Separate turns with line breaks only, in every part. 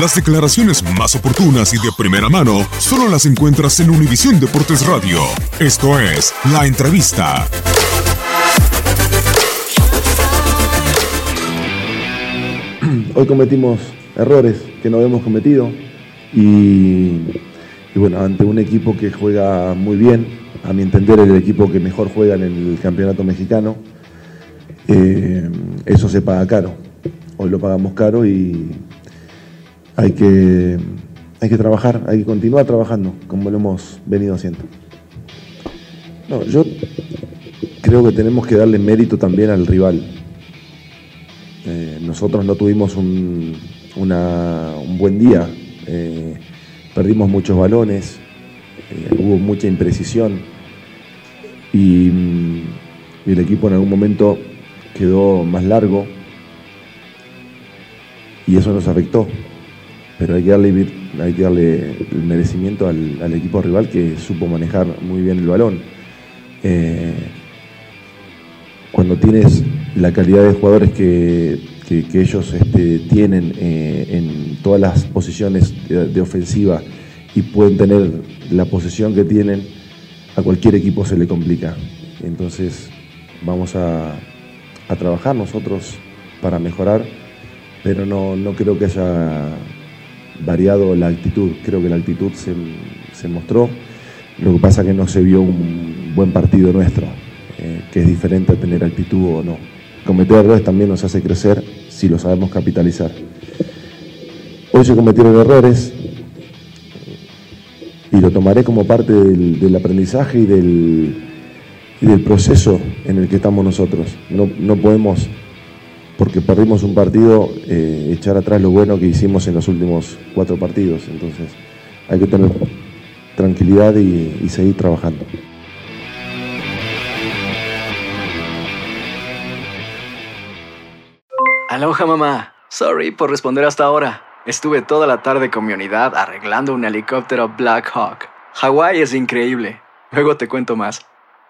Las declaraciones más oportunas y de primera mano solo las encuentras en Univisión Deportes Radio. Esto es La Entrevista.
Hoy cometimos errores que no habíamos cometido y, bueno, ante un equipo que juega muy bien, a mi entender el equipo que mejor juega en el campeonato mexicano, eh, eso se paga caro. Hoy lo pagamos caro y hay que, hay que trabajar, hay que continuar trabajando como lo hemos venido haciendo. No, yo creo que tenemos que darle mérito también al rival. Eh, nosotros no tuvimos un, un buen día, eh, perdimos muchos balones, eh, hubo mucha imprecisión mm, y el equipo en algún momento quedó más largo y eso nos afectó. Pero hay que darle, hay que darle el merecimiento al, equipo rival que supo manejar muy bien el balón. Eh, cuando tienes la calidad de jugadores que, ellos este, tienen eh, en todas las posiciones de, de ofensiva y pueden tener la posesión que tienen, a cualquier equipo se le complica. Entonces vamos a, a trabajar nosotros para mejorar, pero no, no creo que haya variado la actitud. Creo que la actitud se, se mostró. Lo que pasa es que no se vio un buen partido nuestro, eh, que es diferente a tener actitud o no. Cometer errores también nos hace crecer si lo sabemos capitalizar. Hoy se cometieron errores y lo tomaré como parte del, del aprendizaje y del, y del proceso en el que estamos nosotros. No, no podemos, porque perdimos un partido, eh, echar atrás lo bueno que hicimos en los últimos cuatro partidos. Entonces hay que tener tranquilidad y, seguir trabajando.
Aloha mamá. Sorry por responder hasta ahora. Estuve toda la tarde con mi unidad arreglando un helicóptero Black Hawk. Hawái es increíble. Luego te cuento más.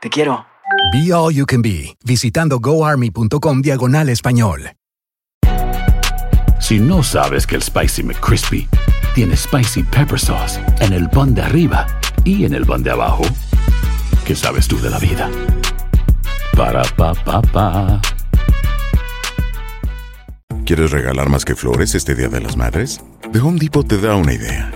Te quiero.
Be All You Can Be, visitando goarmy.com diagonal español.
Si no sabes que el Spicy McCrispy tiene Spicy Pepper Sauce en el pan de arriba y en el pan de abajo, ¿qué sabes tú de la vida? Para, pa, pa, pa.
¿Quieres regalar más que flores este Día de las Madres? The Home Depot te da una idea.